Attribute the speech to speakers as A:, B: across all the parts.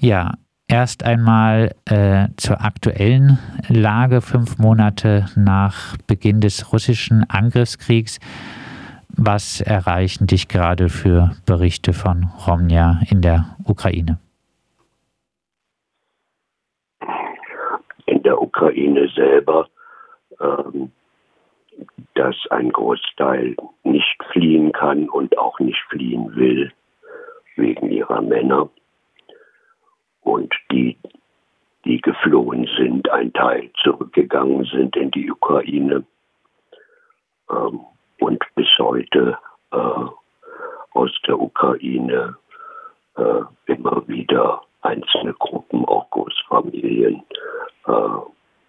A: Ja, erst einmal äh, zur aktuellen Lage, fünf Monate nach Beginn des russischen Angriffskriegs. Was erreichen dich gerade für Berichte von Romnia in der Ukraine?
B: In der Ukraine selber, ähm, dass ein Großteil nicht fliehen kann und auch nicht fliehen will wegen ihrer Männer und die, die geflohen sind, ein Teil zurückgegangen sind in die Ukraine ähm, und bis heute äh, aus der Ukraine äh, immer wieder einzelne Gruppen, auch Großfamilien, äh,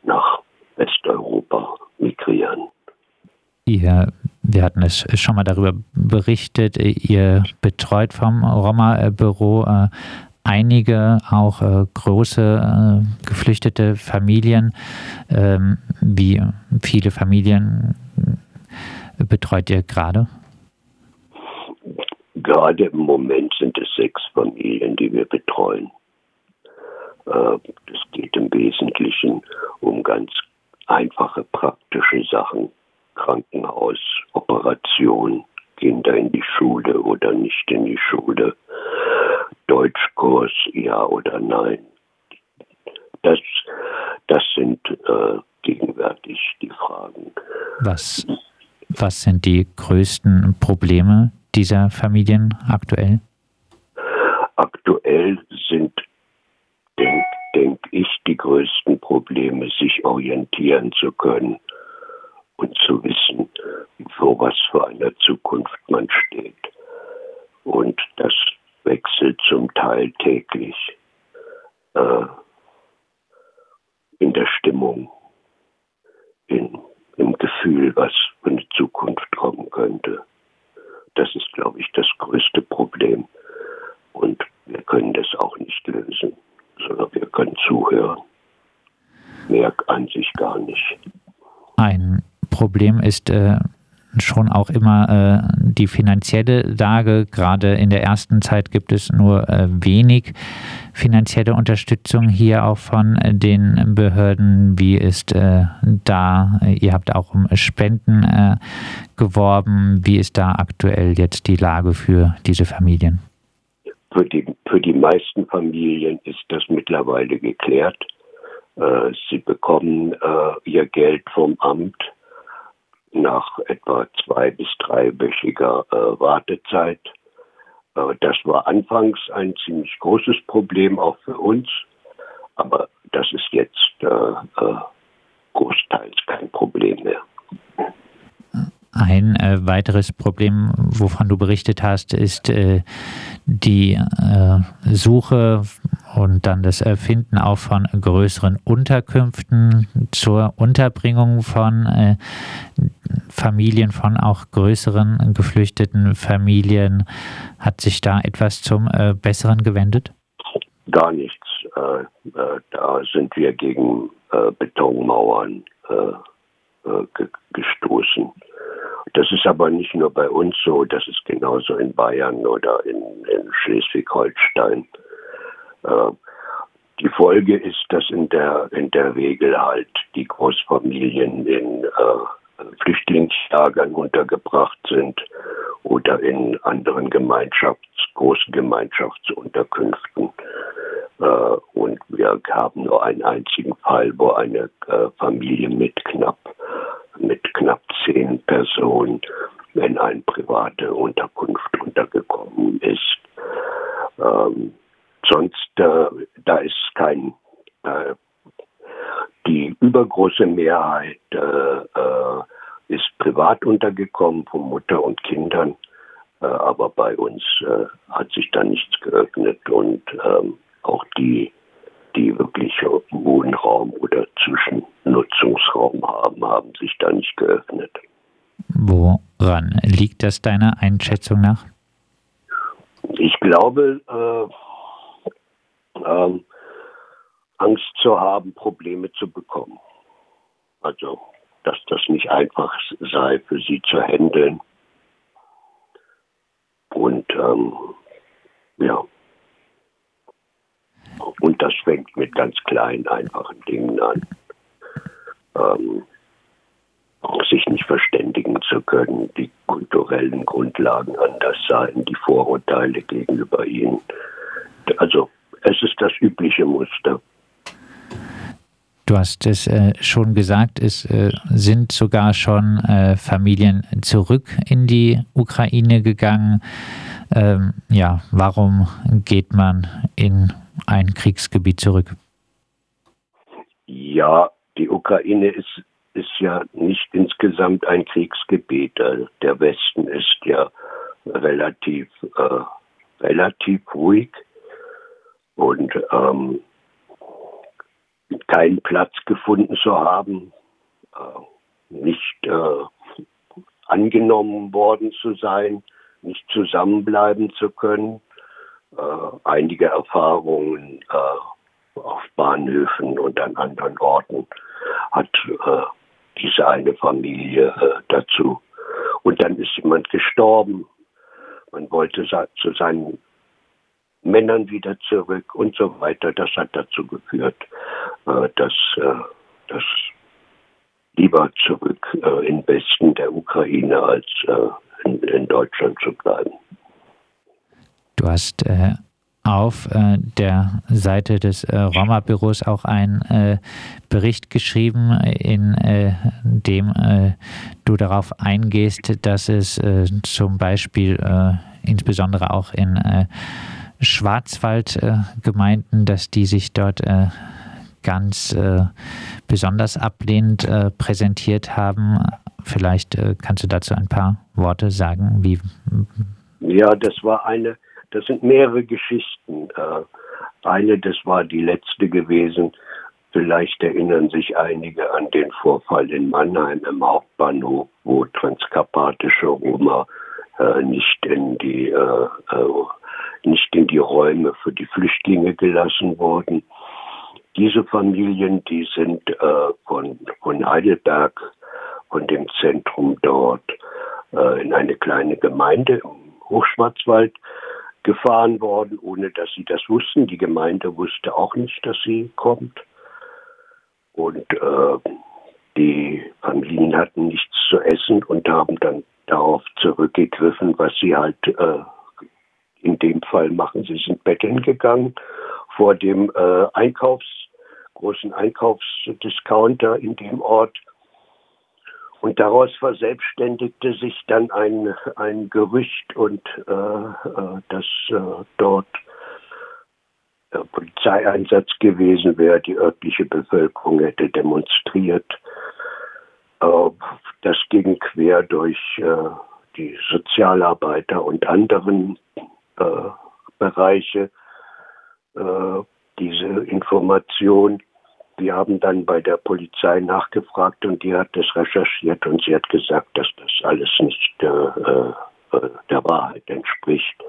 B: nach Westeuropa migrieren.
A: Ihr, wir hatten es schon mal darüber berichtet, ihr betreut vom Roma-Büro äh, einige auch äh, große äh, geflüchtete Familien. Ähm, wie viele Familien betreut ihr gerade?
B: Gerade im Moment sind es sechs Familien, die wir betreuen. Äh, es geht im Wesentlichen um ganz einfache praktische Sachen. Krankenhaus, Operation, Kinder in die Schule oder nicht in die Schule, Deutschkurs, ja oder nein. Das, das sind äh, gegenwärtig die Fragen.
A: Was, was sind die größten Probleme dieser Familien aktuell?
B: Aktuell sind, denke denk ich, die größten Probleme, sich orientieren zu können und zu wissen, vor was für einer Zukunft man steht. Und das wechselt zum Teil täglich äh, in der Stimmung, in, im Gefühl, was für eine Zukunft kommen könnte. Das ist, glaube ich, das größte Problem. Und wir können das auch nicht lösen, sondern wir können zuhören. Mehr an sich gar nicht.
A: Ein Problem ist äh, schon auch immer äh, die finanzielle Lage. Gerade in der ersten Zeit gibt es nur äh, wenig finanzielle Unterstützung hier auch von äh, den Behörden. Wie ist äh, da, ihr habt auch um Spenden äh, geworben. Wie ist da aktuell jetzt die Lage für diese Familien?
B: Für die, für die meisten Familien ist das mittlerweile geklärt. Äh, sie bekommen ihr Geld vom Amt nach etwa zwei bis dreiwöchiger äh, Wartezeit. Äh, das war anfangs ein ziemlich großes Problem auch für uns, aber das ist jetzt äh, äh großteils kein Problem mehr.
A: Ein äh, weiteres Problem, wovon du berichtet hast, ist äh, die äh, Suche und dann das Erfinden auch von größeren Unterkünften zur Unterbringung von äh, Familien, von auch größeren geflüchteten Familien. Hat sich da etwas zum äh, Besseren gewendet?
B: Gar nichts. Äh, da sind wir gegen Betonmauern ge gestoßen. Das ist aber nicht nur bei uns so, das ist genauso in Bayern oder in, in Schleswig-Holstein. Äh, die Folge ist, dass in der, in der Regel halt die Großfamilien in äh, Flüchtlingslagern untergebracht sind oder in anderen Gemeinschafts-, großen Gemeinschaftsunterkünften. Äh, und wir haben nur einen einzigen Fall, wo eine äh, Familie mit knapp, mit knapp zehn Personen in eine private Unterkunft untergekommen ist. Ähm, sonst, äh, da ist kein, äh, die übergroße Mehrheit äh, äh ist privat untergekommen von Mutter und Kindern, äh, aber bei uns äh, hat sich da nichts geöffnet und ähm, auch die, die wirklich Wohnraum oder Zwischennutzungsraum haben, haben sich da nicht geöffnet.
A: Woran liegt das deiner Einschätzung nach?
B: Ich glaube, äh, ähm, Angst zu haben, Probleme zu bekommen. Also, dass das nicht einfach sei für sie zu handeln. Und ähm, ja. Und das fängt mit ganz kleinen, einfachen Dingen an. Ähm, sich nicht verständigen zu können, die kulturellen Grundlagen anders sein, die Vorurteile gegenüber ihnen. Also es ist das übliche Muster.
A: Du hast es äh, schon gesagt, es äh, sind sogar schon äh, Familien zurück in die Ukraine gegangen. Ähm, ja, warum geht man in ein Kriegsgebiet zurück?
B: Ja, die Ukraine ist, ist ja nicht insgesamt ein Kriegsgebiet. Der Westen ist ja relativ, äh, relativ ruhig und ähm, keinen Platz gefunden zu haben, äh, nicht äh, angenommen worden zu sein, nicht zusammenbleiben zu können. Äh, einige Erfahrungen äh, auf Bahnhöfen und an anderen Orten hat äh, diese eine Familie dazu. Und dann ist jemand gestorben. Man wollte zu seinen Männern wieder zurück und so weiter. Das hat dazu geführt, dass, dass lieber zurück äh, im Westen der Ukraine als in, in Deutschland zu bleiben.
A: Du hast äh, auf äh, der Seite des äh, Roma-Büros auch einen äh, Bericht geschrieben, in dem du darauf eingehst, dass es zum Beispiel insbesondere auch in Schwarzwaldgemeinden, äh, dass die sich dort äh, ganz äh, besonders ablehnend äh, präsentiert haben. Vielleicht äh, kannst du dazu ein paar Worte sagen, wie.
B: Ja, das war eine, das sind mehrere Geschichten. Äh, eine, das war die letzte gewesen. Vielleicht erinnern sich einige an den Vorfall in Mannheim im Hauptbahnhof, wo transkarpatische Roma nicht in die nicht in die Räume für die Flüchtlinge gelassen wurden. Diese Familien, die sind äh, von, von Heidelberg, von dem Zentrum dort, äh, in eine kleine Gemeinde im Hochschwarzwald gefahren worden, ohne dass sie das wussten. Die Gemeinde wusste auch nicht, dass sie kommt. Und äh, die Familien hatten nichts zu essen und haben dann darauf zurückgegriffen, was sie halt äh, in dem Fall machen. Sie sind betteln gegangen vor dem äh, Einkaufs, großen Einkaufsdiscounter in dem Ort. Und daraus verselbstständigte sich dann ein, ein Gerücht und äh, äh dass äh, dort äh, Polizeieinsatz gewesen wäre, die örtliche Bevölkerung hätte demonstriert. Äh, das ging quer durch äh, die Sozialarbeiter und anderen äh, Bereiche äh, diese Information. Wir haben dann bei der Polizei nachgefragt und die hat das recherchiert und sie hat gesagt, dass das alles nicht äh, äh der Wahrheit entspricht.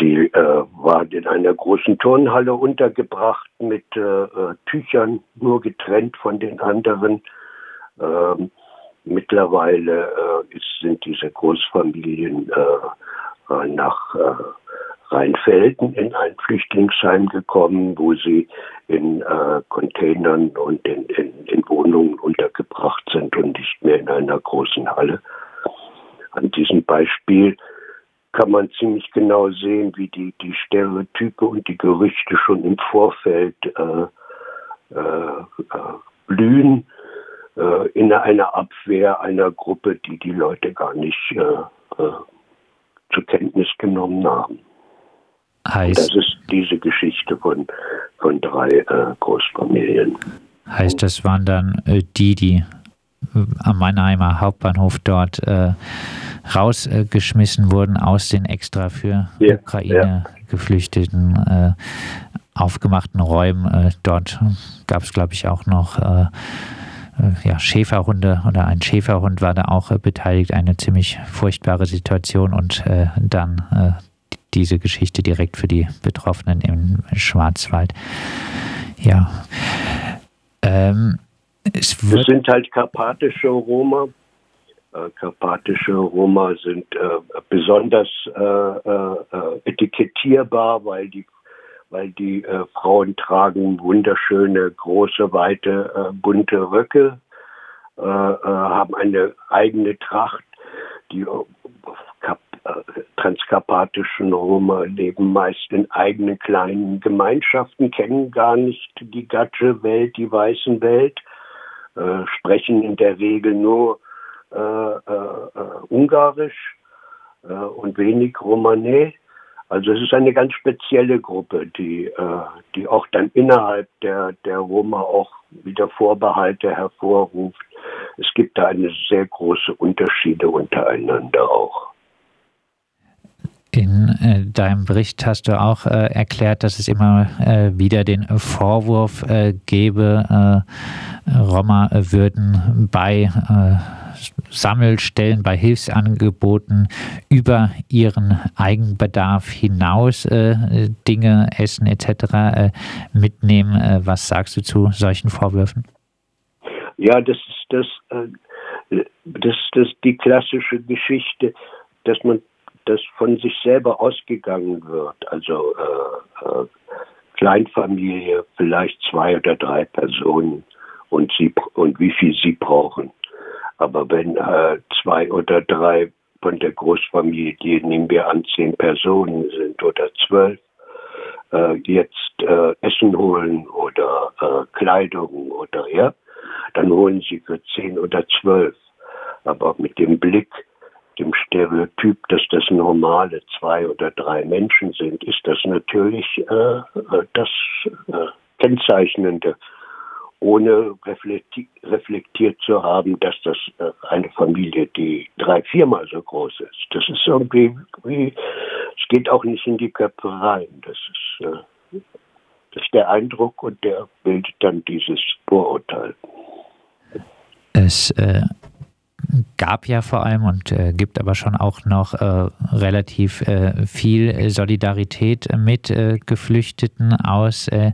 B: Die äh, war in einer großen Turnhalle untergebracht mit äh, Tüchern, nur getrennt von den anderen. Ähm, mittlerweile ist, sind diese Großfamilien äh, nach äh, Rheinfelden in ein Flüchtlingsheim gekommen, wo sie in äh, Containern und in, in, in, Wohnungen untergebracht sind und nicht mehr in einer großen Halle. An diesem Beispiel kann man ziemlich genau sehen, wie die, die Stereotype und die Gerüchte schon im Vorfeld äh, äh, blühen in einer Abwehr einer Gruppe, die die Leute gar nicht zur Kenntnis genommen haben. Heißt, das ist diese Geschichte von, von drei äh, Großfamilien.
A: Heißt, das waren dann äh, die, die äh, am Mannheimer Hauptbahnhof dort äh, rausgeschmissen wurden aus den extra für ja, Ukraine ja. geflüchteten äh, aufgemachten Räumen. Äh, dort gab es, glaube ich, auch noch ja, Schäferhunde oder ein Schäferhund war da auch beteiligt. Eine ziemlich furchtbare Situation und dann diese Geschichte direkt für die Betroffenen im Schwarzwald. Ja. Ähm,
B: es, es, sind halt karpatische Roma. Äh, karpatische Roma sind äh, besonders etikettierbar, weil die weil die äh, Frauen tragen wunderschöne, große, weite, äh, bunte Röcke, äh, äh haben eine eigene Tracht. Die äh, transkarpatischen Roma leben meist in eigenen kleinen Gemeinschaften, kennen gar nicht die gatsche Welt, die weißen Welt, äh, sprechen in der Regel nur Ungarisch und wenig Romanais also es ist eine ganz spezielle Gruppe, die, äh, die auch dann innerhalb der, der Roma auch wieder Vorbehalte hervorruft. Es gibt da eine sehr große Unterschiede untereinander auch.
A: In äh, deinem Bericht hast du auch äh, erklärt, dass es immer äh, wieder den Vorwurf äh, gäbe, äh, Roma würden bei Sammelstellen bei Hilfsangeboten über ihren Eigenbedarf hinaus äh, Dinge, Essen etc. Äh, mitnehmen. Äh, was sagst du zu solchen Vorwürfen?
B: Ja, das ist das, äh, das, das die klassische Geschichte, dass man das von sich selber ausgegangen wird. Also äh, äh, Kleinfamilie, vielleicht zwei oder drei Personen und sie und wie viel sie brauchen. Aber wenn äh, zwei oder drei von der Großfamilie, die nehmen wir an, zehn Personen sind oder zwölf, äh, jetzt äh, Essen holen oder äh, Kleidung oder ja, dann holen sie für zehn oder zwölf. Aber mit dem Blick, dem Stereotyp, dass das normale zwei oder drei Menschen sind, ist das natürlich äh, äh das äh, Kennzeichnende ohne reflekti reflektiert zu haben, dass das äh, eine Familie, die drei, viermal so groß ist. Das ist irgendwie, wie, es geht auch nicht in die Köpfe rein. Das ist, äh, das ist der Eindruck und der bildet dann dieses Vorurteil.
A: Es äh, gab ja vor allem und äh, gibt aber schon auch noch äh, relativ äh, viel Solidarität mit äh, Geflüchteten aus äh,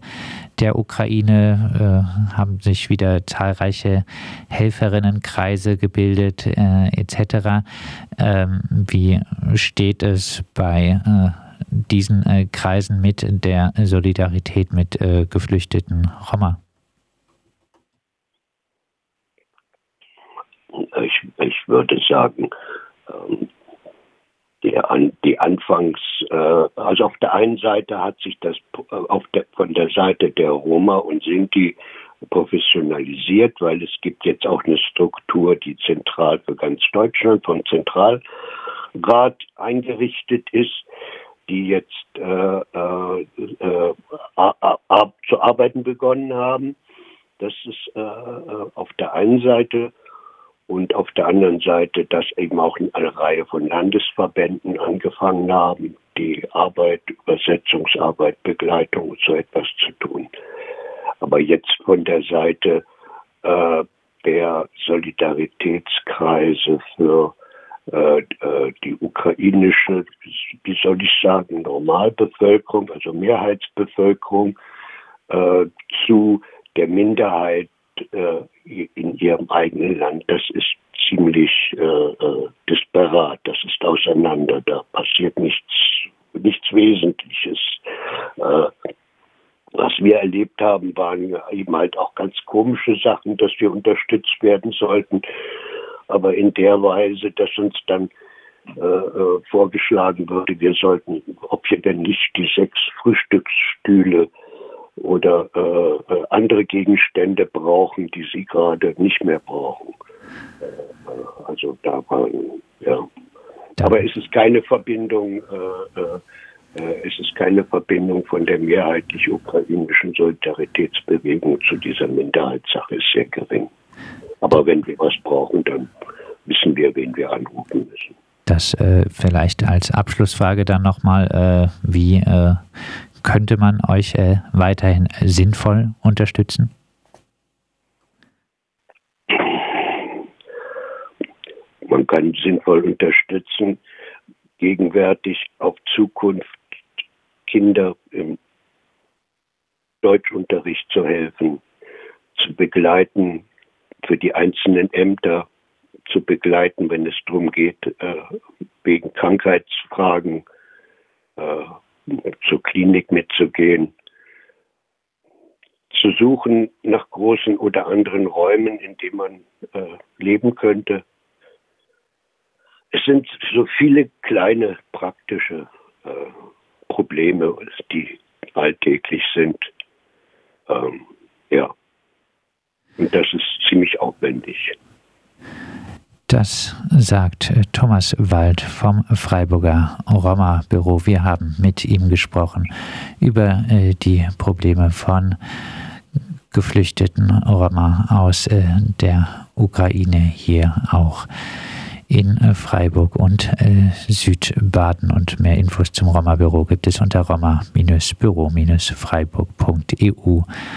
A: der Ukraine, äh, haben sich wieder zahlreiche Helferinnenkreise gebildet etc. Ähm, wie steht es bei diesen Kreisen mit der Solidarität mit geflüchteten Roma?
B: Ich, würde sagen, ähm, die Anfangs, äh, also auf der einen Seite hat sich das äh, auf der, von der Seite der Roma und Sinti professionalisiert, weil es gibt jetzt auch eine Struktur, die zentral für ganz Deutschland vom Zentralrat eingerichtet ist, die jetzt äh, äh, äh, zu arbeiten begonnen haben. Das ist äh, auf der einen Seite und auf der anderen Seite, dass eben auch eine Reihe von Landesverbänden angefangen haben, die Arbeit, Übersetzungsarbeit, Begleitung und so etwas zu tun. Aber jetzt von der Seite äh, der Solidaritätskreise für äh, äh die ukrainische, wie soll ich sagen, Normalbevölkerung, also Mehrheitsbevölkerung, äh, zu der Minderheit äh, in ihrem eigenen Land, das ist ziemlich äh, äh, disparat, das ist auseinander, da passiert nichts, nichts Wesentliches. Äh, was wir erlebt haben, waren eben halt auch ganz komische Sachen, dass wir unterstützt werden sollten, aber in der Weise, dass uns dann äh, äh vorgeschlagen würde, wir sollten, ob wir denn nicht die sechs Frühstücksstühle oder äh, äh, andere Gegenstände brauchen, die sie gerade nicht mehr brauchen. Äh, also da waren, ja. Aber es ist keine Verbindung, äh, äh, äh, es ist keine Verbindung von der mehrheitlich ukrainischen Solidaritätsbewegung zu dieser Minderheitssache, ist sehr gering. Aber wenn wir was brauchen, dann wissen wir, wen wir anrufen müssen.
A: Das äh, vielleicht als Abschlussfrage dann nochmal, äh, wie äh, könnte man euch äh, weiterhin sinnvoll unterstützen?
B: Man kann sinnvoll unterstützen, gegenwärtig auf Zukunft Kinder im Deutschunterricht zu helfen, zu begleiten, für die einzelnen Ämter zu begleiten, wenn es darum geht, äh, wegen Krankheitsfragen, äh, zur Klinik mitzugehen, zu suchen nach großen oder anderen Räumen, in denen man äh, leben könnte. Es sind so viele kleine praktische äh, Probleme, die alltäglich sind. Ähm, ja. Und das ist ziemlich aufwendig.
A: Das sagt äh, Thomas Wald vom Freiburger Roma-Büro. Wir haben mit ihm gesprochen über äh, die Probleme von geflüchteten Roma aus äh, der Ukraine hier auch in Freiburg und Südbaden. Und mehr Infos zum Roma-Büro gibt es unter roma-büro-freiburg.eu.